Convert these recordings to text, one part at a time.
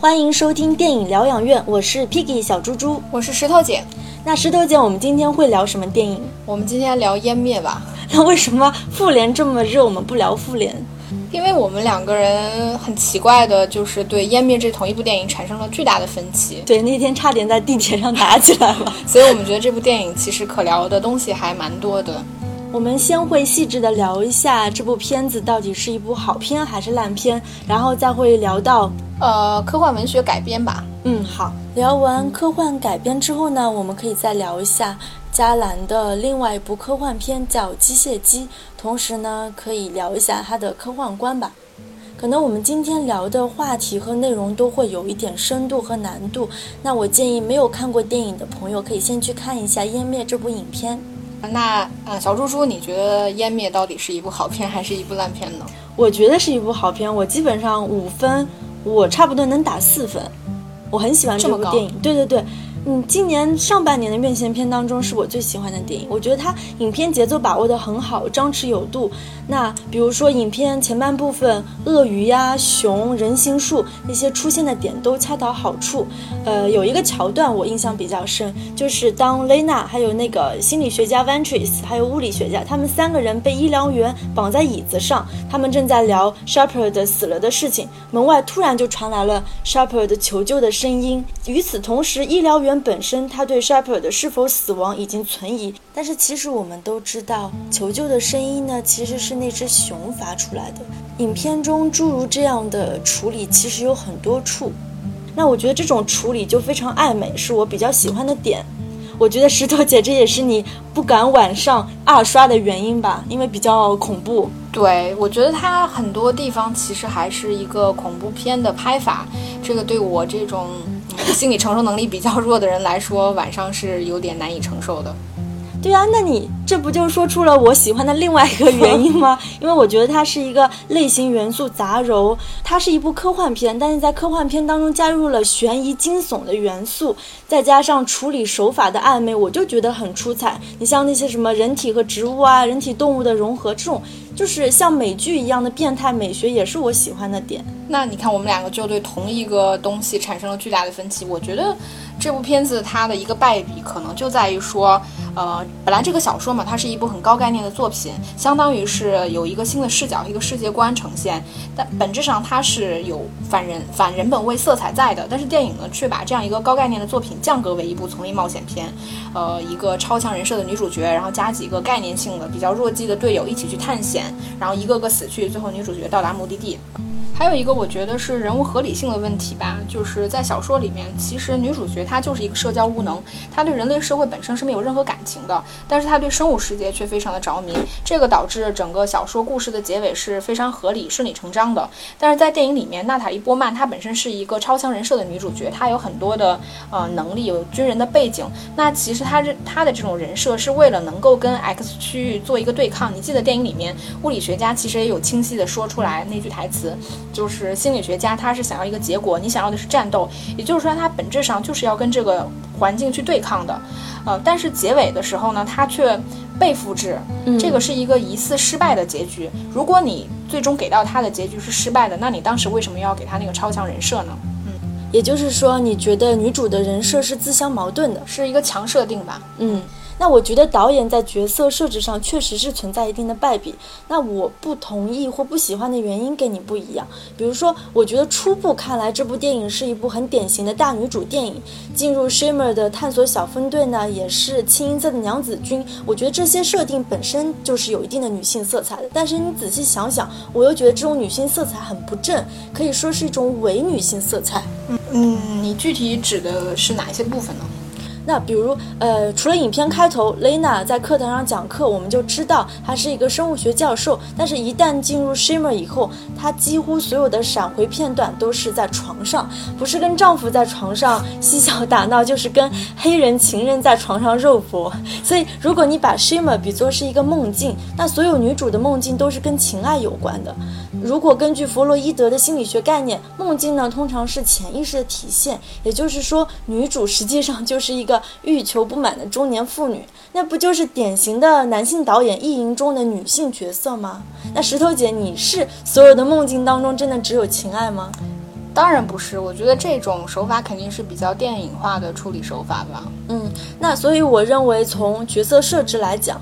欢迎收听电影疗养院，我是 Piggy 小猪猪，我是石头姐。那石头姐，我们今天会聊什么电影？我们今天聊《湮灭》吧。那为什么复联这么热，我们不聊复联？因为我们两个人很奇怪的，就是对《湮灭》这同一部电影产生了巨大的分歧。对，那天差点在地铁上打起来了。所以我们觉得这部电影其实可聊的东西还蛮多的。我们先会细致的聊一下这部片子到底是一部好片还是烂片，然后再会聊到呃科幻文学改编吧。嗯，好。聊完科幻改编之后呢，我们可以再聊一下加兰的另外一部科幻片叫《机械姬》，同时呢，可以聊一下他的科幻观吧。可能我们今天聊的话题和内容都会有一点深度和难度，那我建议没有看过电影的朋友可以先去看一下《湮灭》这部影片。那呃，小猪猪，你觉得《湮灭》到底是一部好片还是一部烂片呢？我觉得是一部好片，我基本上五分，我差不多能打四分。我很喜欢这部电影，对对对。嗯，今年上半年的院线片当中是我最喜欢的电影。我觉得它影片节奏把握得很好，张弛有度。那比如说影片前半部分，鳄鱼呀、熊、人形树那些出现的点都恰到好处。呃，有一个桥段我印象比较深，就是当雷娜还有那个心理学家 Ventris 还有物理学家，他们三个人被医疗员绑在椅子上，他们正在聊 Shepard 死了的事情，门外突然就传来了 Shepard 求救的声音。与此同时，医疗员。本身他对 Shepard 是否死亡已经存疑，但是其实我们都知道，求救的声音呢，其实是那只熊发出来的。影片中诸如这样的处理其实有很多处，那我觉得这种处理就非常暧昧，是我比较喜欢的点。我觉得石头姐这也是你不敢晚上二刷的原因吧，因为比较恐怖。对，我觉得它很多地方其实还是一个恐怖片的拍法，这个对我这种。心理承受能力比较弱的人来说，晚上是有点难以承受的。对啊，那你这不就说出了我喜欢的另外一个原因吗？因为我觉得它是一个类型元素杂糅，它是一部科幻片，但是在科幻片当中加入了悬疑惊悚的元素，再加上处理手法的暧昧，我就觉得很出彩。你像那些什么人体和植物啊，人体动物的融合，这种就是像美剧一样的变态美学，也是我喜欢的点。那你看，我们两个就对同一个东西产生了巨大的分歧。我觉得这部片子它的一个败笔，可能就在于说。呃，本来这个小说嘛，它是一部很高概念的作品，相当于是有一个新的视角、一个世界观呈现。但本质上它是有反人、反人本位色彩在的。但是电影呢，却把这样一个高概念的作品降格为一部丛林冒险片。呃，一个超强人设的女主角，然后加几个概念性的、比较弱鸡的队友一起去探险，然后一个个死去，最后女主角到达目的地。还有一个，我觉得是人物合理性的问题吧，就是在小说里面，其实女主角她就是一个社交无能，她对人类社会本身是没有任何感情的，但是她对生物世界却非常的着迷，这个导致整个小说故事的结尾是非常合理、顺理成章的。但是在电影里面，娜塔莉波曼她本身是一个超强人设的女主角，她有很多的呃能力，有军人的背景，那其实她这她的这种人设是为了能够跟 X 区域做一个对抗。你记得电影里面物理学家其实也有清晰的说出来那句台词。就是心理学家，他是想要一个结果，你想要的是战斗，也就是说，他本质上就是要跟这个环境去对抗的，呃，但是结尾的时候呢，他却被复制，这个是一个疑似失败的结局。如果你最终给到他的结局是失败的，那你当时为什么要给他那个超强人设呢？嗯，也就是说，你觉得女主的人设是自相矛盾的，是一个强设定吧？嗯。那我觉得导演在角色设置上确实是存在一定的败笔。那我不同意或不喜欢的原因跟你不一样。比如说，我觉得初步看来这部电影是一部很典型的大女主电影。进入 Shimmer 的探索小分队呢，也是清一色的娘子军。我觉得这些设定本身就是有一定的女性色彩的。但是你仔细想想，我又觉得这种女性色彩很不正，可以说是一种伪女性色彩。嗯嗯，你具体指的是哪一些部分呢？那比如，呃，除了影片开头，Lena 在课堂上讲课，我们就知道她是一个生物学教授。但是，一旦进入 Shimmer 以后，她几乎所有的闪回片段都是在床上，不是跟丈夫在床上嬉笑打闹，就是跟黑人情人在床上肉搏。所以，如果你把 Shimmer 比作是一个梦境，那所有女主的梦境都是跟情爱有关的。如果根据弗洛伊德的心理学概念，梦境呢通常是潜意识的体现，也就是说，女主实际上就是一个欲求不满的中年妇女，那不就是典型的男性导演意淫中的女性角色吗？那石头姐，你是所有的梦境当中真的只有情爱吗？当然不是，我觉得这种手法肯定是比较电影化的处理手法吧。嗯，那所以我认为从角色设置来讲。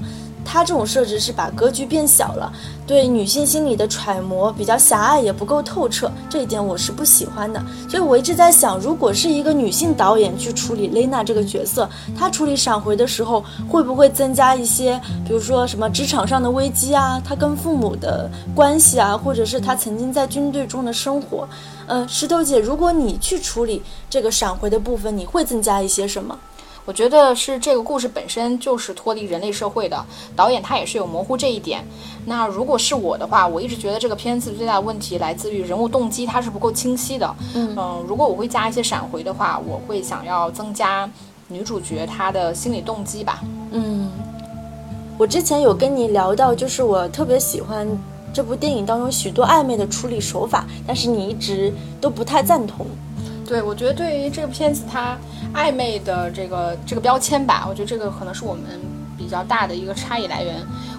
他这种设置是把格局变小了，对女性心理的揣摩比较狭隘，也不够透彻，这一点我是不喜欢的。所以我一直在想，如果是一个女性导演去处理蕾娜这个角色，她处理闪回的时候，会不会增加一些，比如说什么职场上的危机啊，她跟父母的关系啊，或者是她曾经在军队中的生活？嗯，石头姐，如果你去处理这个闪回的部分，你会增加一些什么？我觉得是这个故事本身就是脱离人类社会的，导演他也是有模糊这一点。那如果是我的话，我一直觉得这个片子最大的问题来自于人物动机，它是不够清晰的。嗯，如果我会加一些闪回的话，我会想要增加女主角她的心理动机吧。嗯，我之前有跟你聊到，就是我特别喜欢这部电影当中许多暧昧的处理手法，但是你一直都不太赞同。对，我觉得对于这个片子，它暧昧的这个这个标签吧，我觉得这个可能是我们比较大的一个差异来源。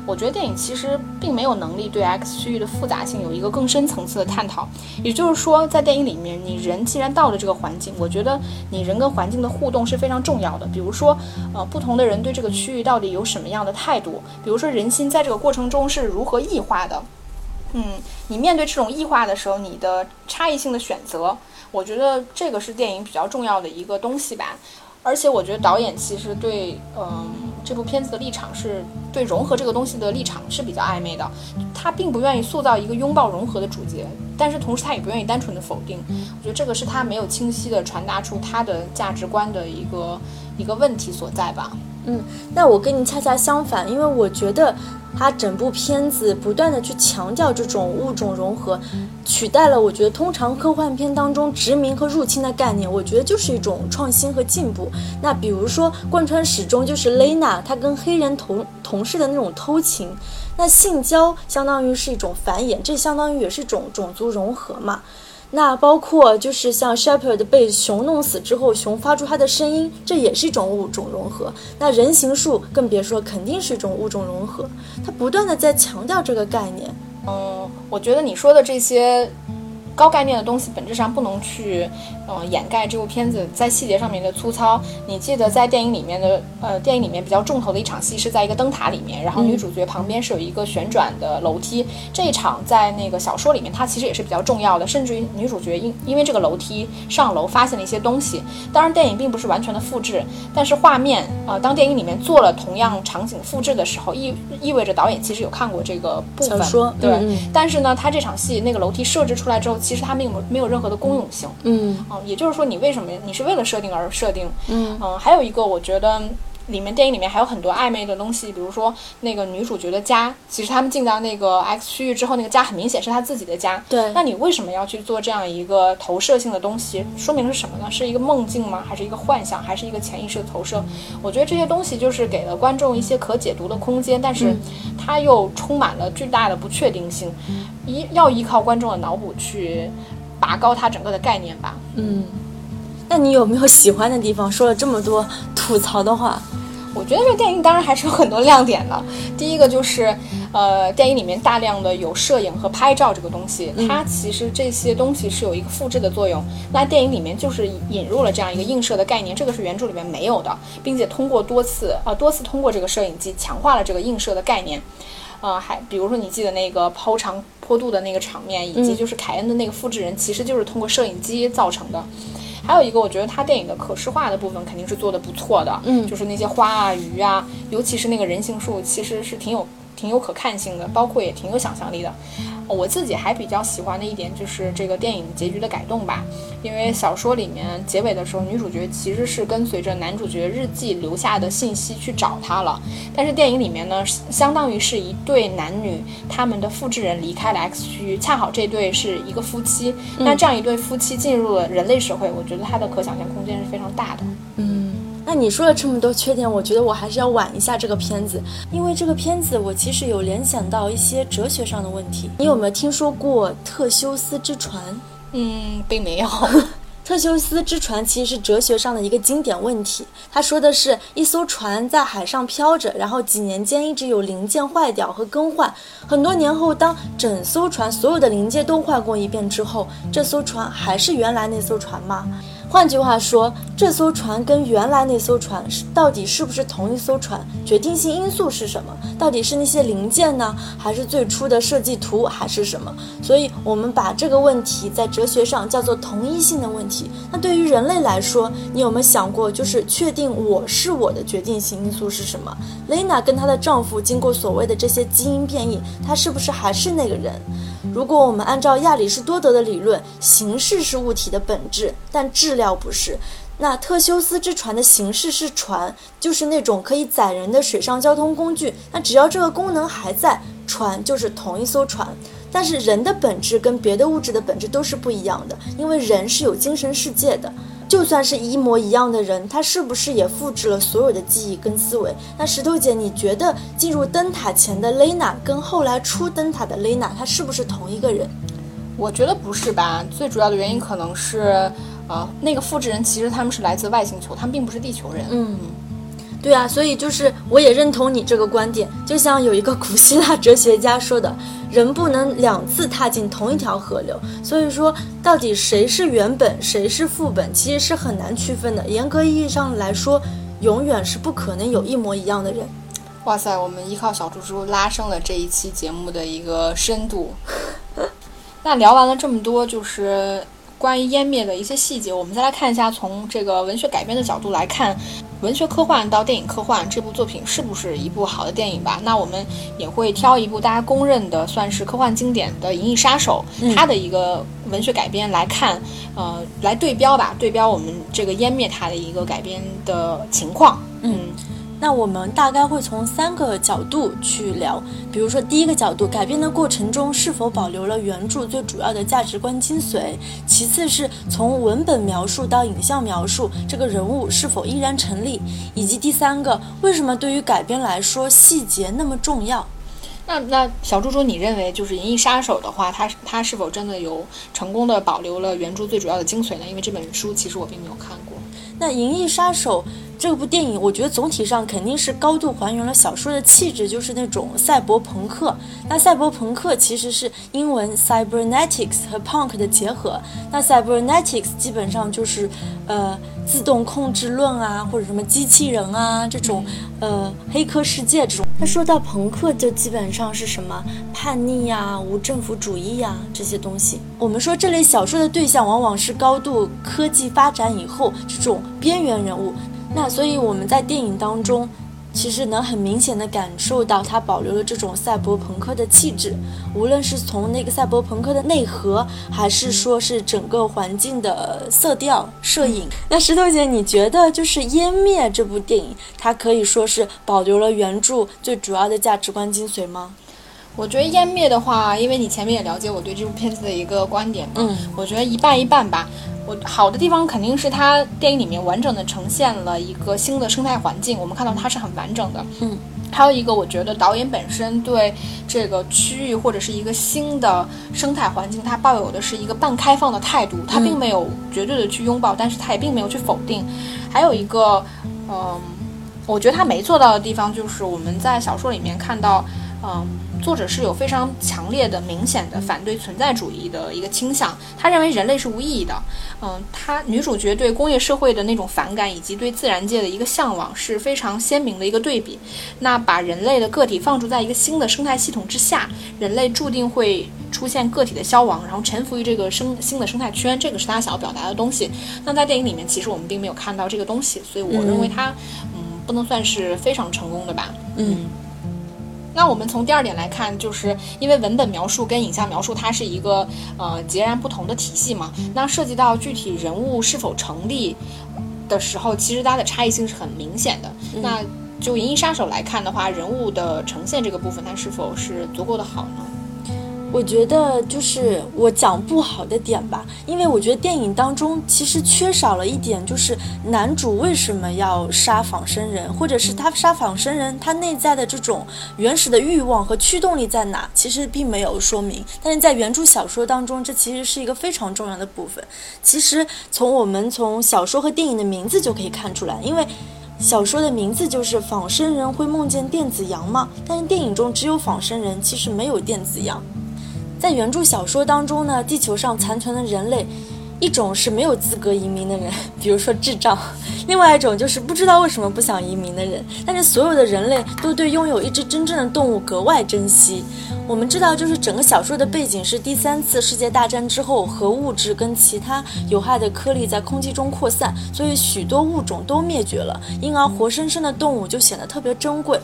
我觉得电影其实并没有能力对 X 区域的复杂性有一个更深层次的探讨。也就是说，在电影里面，你人既然到了这个环境，我觉得你人跟环境的互动是非常重要的。比如说，呃，不同的人对这个区域到底有什么样的态度？比如说，人心在这个过程中是如何异化的？嗯，你面对这种异化的时候，你的差异性的选择。我觉得这个是电影比较重要的一个东西吧，而且我觉得导演其实对，嗯，这部片子的立场是对融合这个东西的立场是比较暧昧的，他并不愿意塑造一个拥抱融合的主角，但是同时他也不愿意单纯的否定，我觉得这个是他没有清晰的传达出他的价值观的一个一个问题所在吧。嗯，那我跟你恰恰相反，因为我觉得。它整部片子不断的去强调这种物种融合，取代了我觉得通常科幻片当中殖民和入侵的概念，我觉得就是一种创新和进步。那比如说贯穿始终就是蕾娜她跟黑人同同事的那种偷情，那性交相当于是一种繁衍，这相当于也是一种种族融合嘛。那包括就是像 Shepherd 被熊弄死之后，熊发出它的声音，这也是一种物种融合。那人形树更别说，肯定是一种物种融合。它不断的在强调这个概念。嗯，我觉得你说的这些。高概念的东西本质上不能去，嗯，掩盖这部片子在细节上面的粗糙。你记得在电影里面的，呃，电影里面比较重头的一场戏是在一个灯塔里面，然后女主角旁边是有一个旋转的楼梯。这一场在那个小说里面，它其实也是比较重要的，甚至于女主角因因为这个楼梯上楼发现了一些东西。当然，电影并不是完全的复制，但是画面，呃，当电影里面做了同样场景复制的时候，意意味着导演其实有看过这个部分。对，但是呢，他这场戏那个楼梯设置出来之后。其实它没有没有任何的公用性，嗯，啊，也就是说，你为什么你是为了设定而设定，嗯，嗯，还有一个，我觉得。里面电影里面还有很多暧昧的东西，比如说那个女主角的家，其实他们进到那个 X 区域之后，那个家很明显是她自己的家。对，那你为什么要去做这样一个投射性的东西？说明是什么呢？是一个梦境吗？还是一个幻想？还是一个潜意识的投射？我觉得这些东西就是给了观众一些可解读的空间，但是它又充满了巨大的不确定性，依要依靠观众的脑补去拔高它整个的概念吧。嗯，那你有没有喜欢的地方？说了这么多吐槽的话。我觉得这个电影当然还是有很多亮点的。第一个就是，呃，电影里面大量的有摄影和拍照这个东西，它其实这些东西是有一个复制的作用。那电影里面就是引入了这样一个映射的概念，这个是原著里面没有的，并且通过多次呃多次通过这个摄影机强化了这个映射的概念。呃，还比如说你记得那个抛长坡度的那个场面，以及就是凯恩的那个复制人，其实就是通过摄影机造成的。还有一个，我觉得他电影的可视化的部分肯定是做的不错的，嗯，就是那些花啊、鱼啊，尤其是那个人形树，其实是挺有。挺有可看性的，包括也挺有想象力的。我自己还比较喜欢的一点就是这个电影结局的改动吧，因为小说里面结尾的时候，女主角其实是跟随着男主角日记留下的信息去找他了，但是电影里面呢，相当于是一对男女，他们的复制人离开了 X 区，恰好这对是一个夫妻。那这样一对夫妻进入了人类社会，我觉得他的可想象空间是非常大的。嗯。那你说了这么多缺点，我觉得我还是要挽一下这个片子，因为这个片子我其实有联想到一些哲学上的问题。你有没有听说过特修斯之船？嗯，并没有。特修斯之船其实是哲学上的一个经典问题。他说的是一艘船在海上漂着，然后几年间一直有零件坏掉和更换。很多年后，当整艘船所有的零件都换过一遍之后，这艘船还是原来那艘船吗？换句话说，这艘船跟原来那艘船是到底是不是同一艘船？决定性因素是什么？到底是那些零件呢，还是最初的设计图，还是什么？所以，我们把这个问题在哲学上叫做同一性的问题。那对于人类来说，你有没有想过，就是确定我是我的决定性因素是什么？雷娜跟她的丈夫经过所谓的这些基因变异，她是不是还是那个人？如果我们按照亚里士多德的理论，形式是物体的本质，但质料不是。那特修斯之船的形式是船，就是那种可以载人的水上交通工具。那只要这个功能还在，船就是同一艘船。但是人的本质跟别的物质的本质都是不一样的，因为人是有精神世界的。就算是一模一样的人，他是不是也复制了所有的记忆跟思维？那石头姐，你觉得进入灯塔前的雷娜跟后来出灯塔的雷娜，她是不是同一个人？我觉得不是吧。最主要的原因可能是，呃，那个复制人其实他们是来自外星球，他们并不是地球人。嗯。对啊，所以就是我也认同你这个观点。就像有一个古希腊哲学家说的，人不能两次踏进同一条河流。所以说，到底谁是原本，谁是副本，其实是很难区分的。严格意义上来说，永远是不可能有一模一样的人。哇塞，我们依靠小猪猪拉升了这一期节目的一个深度。那聊完了这么多，就是关于湮灭的一些细节，我们再来看一下，从这个文学改编的角度来看。文学科幻到电影科幻，这部作品是不是一部好的电影吧？那我们也会挑一部大家公认的算是科幻经典的《银翼杀手》，它的一个文学改编来看，呃，来对标吧，对标我们这个湮灭它的一个改编的情况，嗯。那我们大概会从三个角度去聊，比如说第一个角度，改编的过程中是否保留了原著最主要的价值观精髓；其次是从文本描述到影像描述，这个人物是否依然成立；以及第三个，为什么对于改编来说细节那么重要？那那小猪猪，你认为就是《银翼杀手》的话，它它是否真的有成功的保留了原著最主要的精髓呢？因为这本书其实我并没有看过。那《银翼杀手》。这部电影，我觉得总体上肯定是高度还原了小说的气质，就是那种赛博朋克。那赛博朋克其实是英文 cybernetics 和 punk 的结合。那 cybernetics 基本上就是，呃，自动控制论啊，或者什么机器人啊这种，呃，黑客世界这种。那说到朋克，就基本上是什么叛逆呀、无政府主义呀这些东西。我们说这类小说的对象往往是高度科技发展以后这种边缘人物。那所以我们在电影当中，其实能很明显的感受到它保留了这种赛博朋克的气质，无论是从那个赛博朋克的内核，还是说是整个环境的色调、摄影。那石头姐，你觉得就是《湮灭》这部电影，它可以说是保留了原著最主要的价值观精髓吗？我觉得《湮灭》的话，因为你前面也了解我对这部片子的一个观点，嗯，我觉得一半一半吧。我好的地方肯定是它电影里面完整的呈现了一个新的生态环境，我们看到它是很完整的。嗯，还有一个，我觉得导演本身对这个区域或者是一个新的生态环境，他抱有的是一个半开放的态度，他并没有绝对的去拥抱，但是他也并没有去否定。还有一个，嗯，我觉得他没做到的地方就是我们在小说里面看到，嗯。作者是有非常强烈的、明显的反对存在主义的一个倾向，他认为人类是无意义的。嗯，他女主角对工业社会的那种反感，以及对自然界的一个向往，是非常鲜明的一个对比。那把人类的个体放逐在一个新的生态系统之下，人类注定会出现个体的消亡，然后臣服于这个生新的生态圈，这个是他想要表达的东西。那在电影里面，其实我们并没有看到这个东西，所以我认为他，嗯，不能算是非常成功的吧。嗯。那我们从第二点来看，就是因为文本描述跟影像描述它是一个呃截然不同的体系嘛。那涉及到具体人物是否成立的时候，其实它的差异性是很明显的。那就《银翼杀手》来看的话，人物的呈现这个部分，它是否是足够的好呢？我觉得就是我讲不好的点吧，因为我觉得电影当中其实缺少了一点，就是男主为什么要杀仿生人，或者是他杀仿生人，他内在的这种原始的欲望和驱动力在哪，其实并没有说明。但是在原著小说当中，这其实是一个非常重要的部分。其实从我们从小说和电影的名字就可以看出来，因为小说的名字就是仿生人会梦见电子羊嘛，但是电影中只有仿生人，其实没有电子羊。在原著小说当中呢，地球上残存的人类，一种是没有资格移民的人，比如说智障；另外一种就是不知道为什么不想移民的人。但是所有的人类都对拥有一只真正的动物格外珍惜。我们知道，就是整个小说的背景是第三次世界大战之后，核物质跟其他有害的颗粒在空气中扩散，所以许多物种都灭绝了，因而活生生的动物就显得特别珍贵。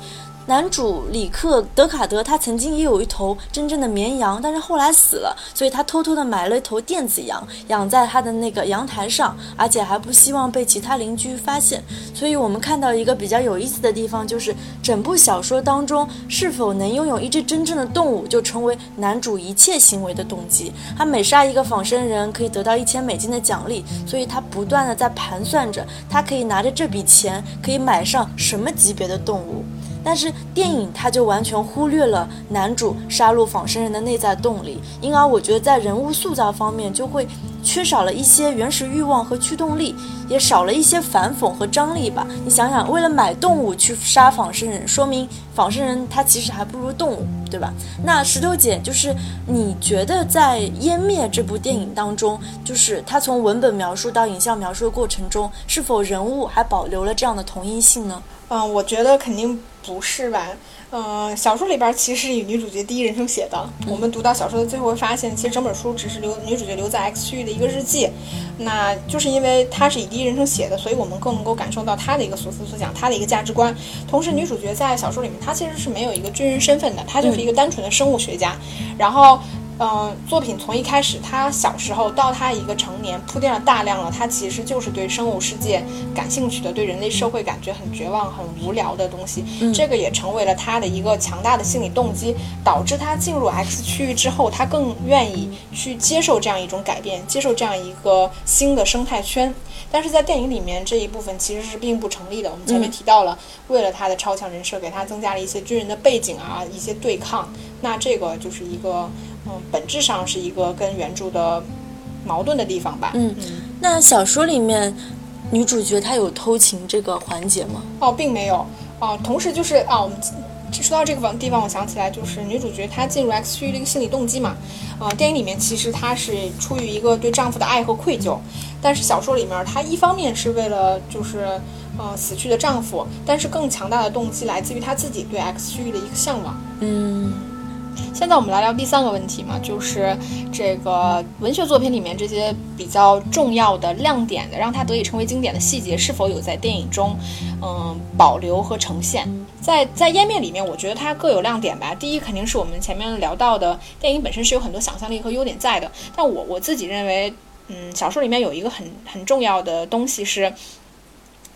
男主里克德卡德，他曾经也有一头真正的绵羊，但是后来死了，所以他偷偷的买了一头电子羊，养在他的那个阳台上，而且还不希望被其他邻居发现。所以我们看到一个比较有意思的地方，就是整部小说当中，是否能拥有一只真正的动物，就成为男主一切行为的动机。他每杀一个仿生人，可以得到一千美金的奖励，所以他不断的在盘算着，他可以拿着这笔钱，可以买上什么级别的动物。但是电影它就完全忽略了男主杀戮仿生人的内在动力，因而我觉得在人物塑造方面就会缺少了一些原始欲望和驱动力，也少了一些反讽和张力吧。你想想，为了买动物去杀仿生人，说明仿生人他其实还不如动物，对吧？那石头姐就是你觉得在《湮灭》这部电影当中，就是他从文本描述到影像描述的过程中，是否人物还保留了这样的同一性呢？嗯，我觉得肯定不是吧。嗯，小说里边其实是以女主角第一人称写的。我们读到小说的最后会发现，其实整本书只是留女主角留在 X 区域的一个日记。那就是因为她是以第一人称写的，所以我们更能够感受到她的一个所思所想，她的一个价值观。同时，女主角在小说里面，她其实是没有一个军人身份的，她就是一个单纯的生物学家。然后。嗯，作品从一开始，他小时候到他一个成年，铺垫了大量了，他其实就是对生物世界感兴趣的，对人类社会感觉很绝望、很无聊的东西。这个也成为了他的一个强大的心理动机，导致他进入 X 区域之后，他更愿意去接受这样一种改变，接受这样一个新的生态圈。但是在电影里面这一部分其实是并不成立的。我们前面提到了，为了他的超强人设，给他增加了一些军人的背景啊，一些对抗。那这个就是一个。嗯，本质上是一个跟原著的矛盾的地方吧。嗯，那小说里面女主角她有偷情这个环节吗？哦，并没有。哦，同时就是啊，我们说到这个地方，我想起来就是女主角她进入 X 区域的一个心理动机嘛。呃，电影里面其实她是出于一个对丈夫的爱和愧疚，但是小说里面她一方面是为了就是呃死去的丈夫，但是更强大的动机来自于她自己对 X 区域的一个向往。嗯。现在我们来聊第三个问题嘛，就是这个文学作品里面这些比较重要的亮点的，让它得以成为经典的细节，是否有在电影中，嗯，保留和呈现？在在湮灭里面，我觉得它各有亮点吧。第一，肯定是我们前面聊到的，电影本身是有很多想象力和优点在的。但我我自己认为，嗯，小说里面有一个很很重要的东西是。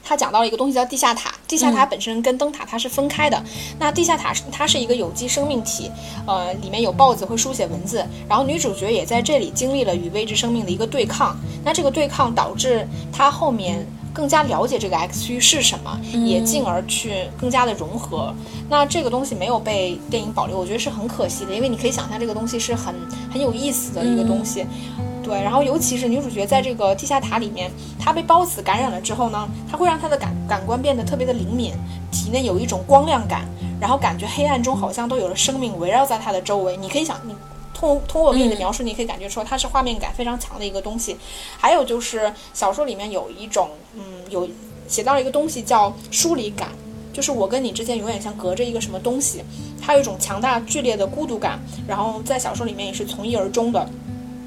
他讲到了一个东西叫地下塔，地下塔本身跟灯塔它是分开的。那地下塔它是一个有机生命体，呃，里面有豹子会书写文字，然后女主角也在这里经历了与未知生命的一个对抗。那这个对抗导致她后面更加了解这个 X 区是什么，也进而去更加的融合。那这个东西没有被电影保留，我觉得是很可惜的，因为你可以想象这个东西是很很有意思的一个东西。对，然后尤其是女主角在这个地下塔里面，她被孢子感染了之后呢，她会让她的感感官变得特别的灵敏，体内有一种光亮感，然后感觉黑暗中好像都有了生命围绕在她的周围。你可以想，你通通过我给你的描述，你可以感觉出它是画面感非常强的一个东西。还有就是小说里面有一种，嗯，有写到了一个东西叫疏离感，就是我跟你之间永远像隔着一个什么东西，它有一种强大剧烈的孤独感。然后在小说里面也是从一而终的。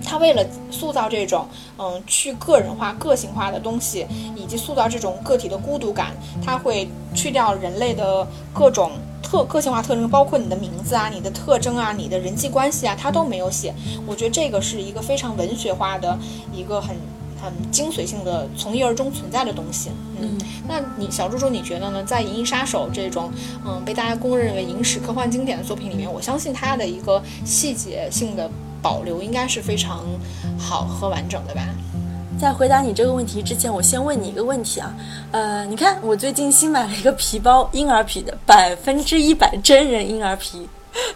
他为了塑造这种嗯去个人化、个性化的东西，以及塑造这种个体的孤独感，他会去掉人类的各种特个性化特征，包括你的名字啊、你的特征啊、你的人际关系啊，他都没有写。我觉得这个是一个非常文学化的一个很很精髓性的从一而终存在的东西。嗯，那你小猪猪你觉得呢？在《银翼杀手》这种嗯被大家公认为影史科幻经典的作品里面，我相信它的一个细节性的保留应该是非常好和完整的吧。在回答你这个问题之前，我先问你一个问题啊，呃，你看我最近新买了一个皮包，婴儿皮的，百分之一百真人婴儿皮，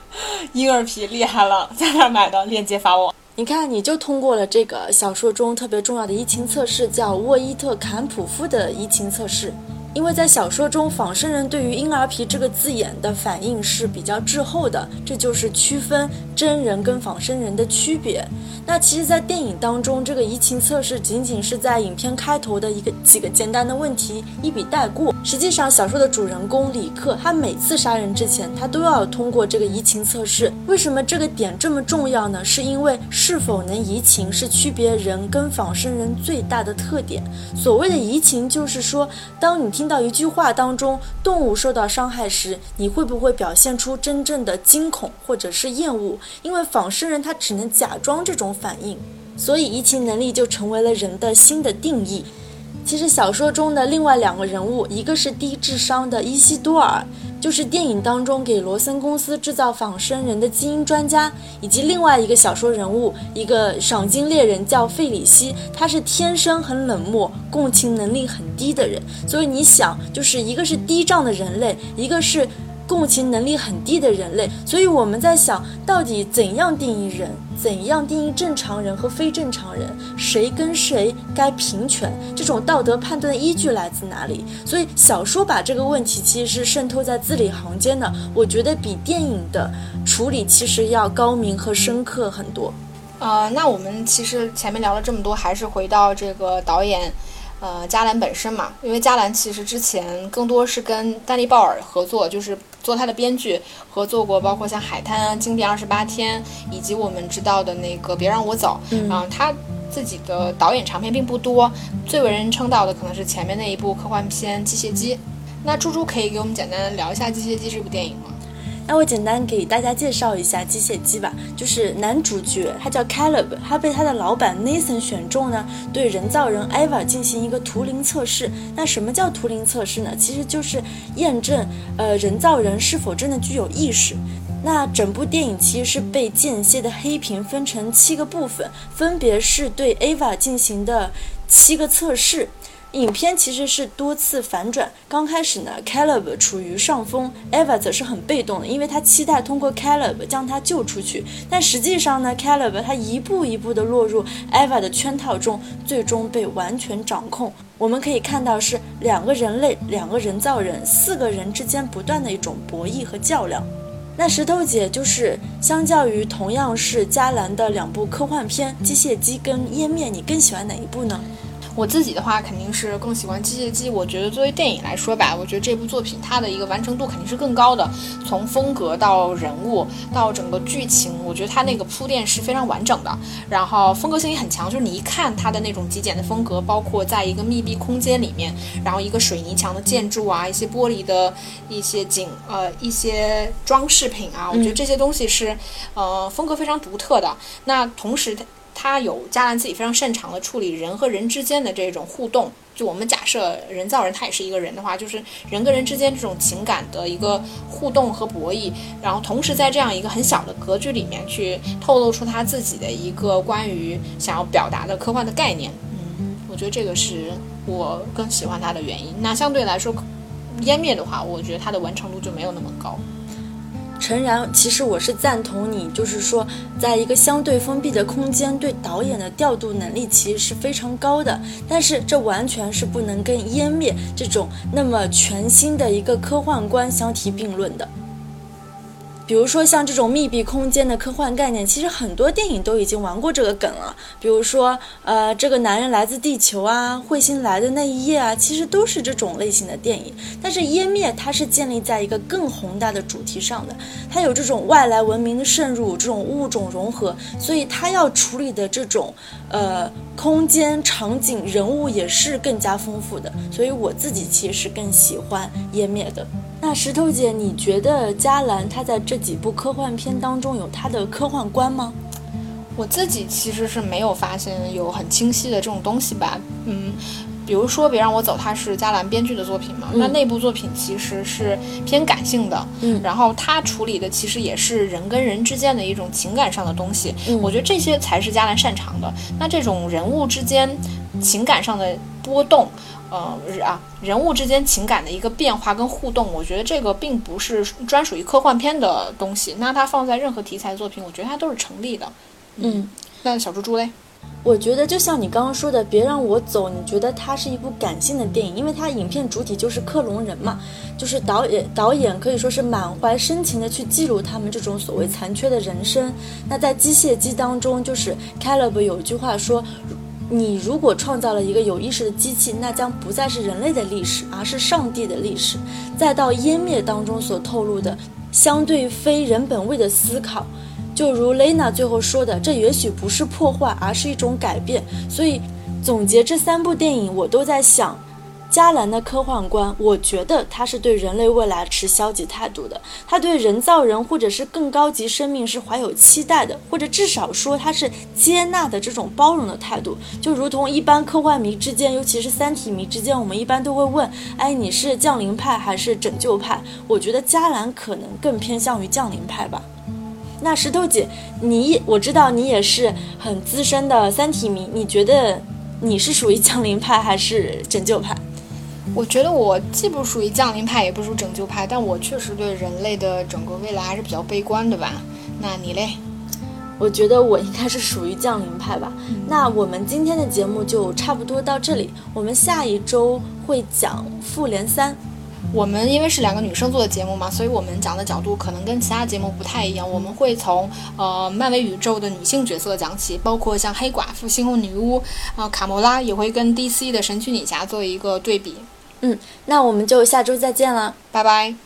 婴儿皮厉害了，在哪买的？链接发我。你看，你就通过了这个小说中特别重要的疫情测试，叫沃伊特坎普夫的疫情测试。因为在小说中，仿生人对于婴儿皮这个字眼的反应是比较滞后的，这就是区分真人跟仿生人的区别。那其实，在电影当中，这个移情测试仅仅是在影片开头的一个几个简单的问题一笔带过。实际上，小说的主人公李克，他每次杀人之前，他都要通过这个移情测试。为什么这个点这么重要呢？是因为是否能移情是区别人跟仿生人最大的特点。所谓的移情，就是说，当你听到一句话当中动物受到伤害时，你会不会表现出真正的惊恐或者是厌恶？因为仿生人他只能假装这种。反应，所以移情能力就成为了人的新的定义。其实小说中的另外两个人物，一个是低智商的伊西多尔，就是电影当中给罗森公司制造仿生人的基因专家，以及另外一个小说人物，一个赏金猎人叫费里希，他是天生很冷漠、共情能力很低的人。所以你想，就是一个是低障的人类，一个是。共情能力很低的人类，所以我们在想到底怎样定义人，怎样定义正常人和非正常人，谁跟谁该平权，这种道德判断的依据来自哪里？所以小说把这个问题其实是渗透在字里行间的，我觉得比电影的处理其实要高明和深刻很多。呃，那我们其实前面聊了这么多，还是回到这个导演。呃，加兰本身嘛，因为加兰其实之前更多是跟丹尼鲍尔合作，就是做他的编剧，合作过包括像《海滩》啊、《经典二十八天》，以及我们知道的那个《别让我走》。嗯，他自己的导演长片并不多，最为人称道的可能是前面那一部科幻片《机械姬》。那猪猪可以给我们简单聊一下《机械姬》这部电影吗？那我简单给大家介绍一下机械姬吧，就是男主角他叫 Caleb，他被他的老板 Nathan 选中呢，对人造人 Eva 进行一个图灵测试。那什么叫图灵测试呢？其实就是验证呃人造人是否真的具有意识。那整部电影其实是被间歇的黑屏分成七个部分，分别是对 Eva 进行的七个测试。影片其实是多次反转。刚开始呢，Caleb 处于上风，Eva 则是很被动的，因为他期待通过 Caleb 将他救出去。但实际上呢，Caleb 他一步一步的落入 Eva 的圈套中，最终被完全掌控。我们可以看到是两个人类、两个人造人、四个人之间不断的一种博弈和较量。那石头姐就是相较于同样是加兰的两部科幻片《机械姬》跟《湮灭》，你更喜欢哪一部呢？我自己的话肯定是更喜欢《机械姬》，我觉得作为电影来说吧，我觉得这部作品它的一个完成度肯定是更高的。从风格到人物到整个剧情，我觉得它那个铺垫是非常完整的，然后风格性也很强。就是你一看它的那种极简的风格，包括在一个密闭空间里面，然后一个水泥墙的建筑啊，一些玻璃的一些景呃一些装饰品啊，我觉得这些东西是呃风格非常独特的。那同时他有加兰自己非常擅长的处理人和人之间的这种互动。就我们假设人造人他也是一个人的话，就是人跟人之间这种情感的一个互动和博弈，然后同时在这样一个很小的格局里面去透露出他自己的一个关于想要表达的科幻的概念。嗯，我觉得这个是我更喜欢他的原因。那相对来说，湮灭的话，我觉得它的完成度就没有那么高。诚然，其实我是赞同你，就是说，在一个相对封闭的空间，对导演的调度能力其实是非常高的。但是，这完全是不能跟湮灭这种那么全新的一个科幻观相提并论的。比如说像这种密闭空间的科幻概念，其实很多电影都已经玩过这个梗了。比如说，呃，这个男人来自地球啊，彗星来的那一夜啊，其实都是这种类型的电影。但是湮灭它是建立在一个更宏大的主题上的，它有这种外来文明的渗入，这种物种融合，所以它要处理的这种呃空间场景人物也是更加丰富的。所以我自己其实更喜欢湮灭的。那石头姐，你觉得加兰他在这几部科幻片当中有他的科幻观吗？我自己其实是没有发现有很清晰的这种东西吧，嗯。比如说，别让我走，它是加兰编剧的作品嘛？那那部作品其实是偏感性的，嗯，然后他处理的其实也是人跟人之间的一种情感上的东西。嗯，我觉得这些才是加兰擅长的。那这种人物之间情感上的波动，呃啊，人物之间情感的一个变化跟互动，我觉得这个并不是专属于科幻片的东西。那它放在任何题材作品，我觉得它都是成立的。嗯，那小猪猪嘞？我觉得就像你刚刚说的，别让我走。你觉得它是一部感性的电影，因为它影片主体就是克隆人嘛，就是导演导演可以说是满怀深情的去记录他们这种所谓残缺的人生。那在机械姬当中，就是 Caleb 有一句话说：“你如果创造了一个有意识的机器，那将不再是人类的历史，而是上帝的历史。”再到湮灭当中所透露的相对非人本位的思考。就如雷娜最后说的，这也许不是破坏，而是一种改变。所以，总结这三部电影，我都在想，加兰的科幻观，我觉得他是对人类未来持消极态度的，他对人造人或者是更高级生命是怀有期待的，或者至少说他是接纳的这种包容的态度。就如同一般科幻迷之间，尤其是三体迷之间，我们一般都会问：哎，你是降临派还是拯救派？我觉得加兰可能更偏向于降临派吧。那石头姐，你我知道你也是很资深的三体迷，你觉得你是属于降临派还是拯救派？我觉得我既不属于降临派，也不属于拯救派，但我确实对人类的整个未来还是比较悲观的吧。那你嘞？我觉得我应该是属于降临派吧。那我们今天的节目就差不多到这里，我们下一周会讲复联三。我们因为是两个女生做的节目嘛，所以我们讲的角度可能跟其他节目不太一样。我们会从呃漫威宇宙的女性角色讲起，包括像黑寡妇、猩红女巫啊、卡魔拉，也会跟 DC 的神奇女侠做一个对比。嗯，那我们就下周再见了，拜拜。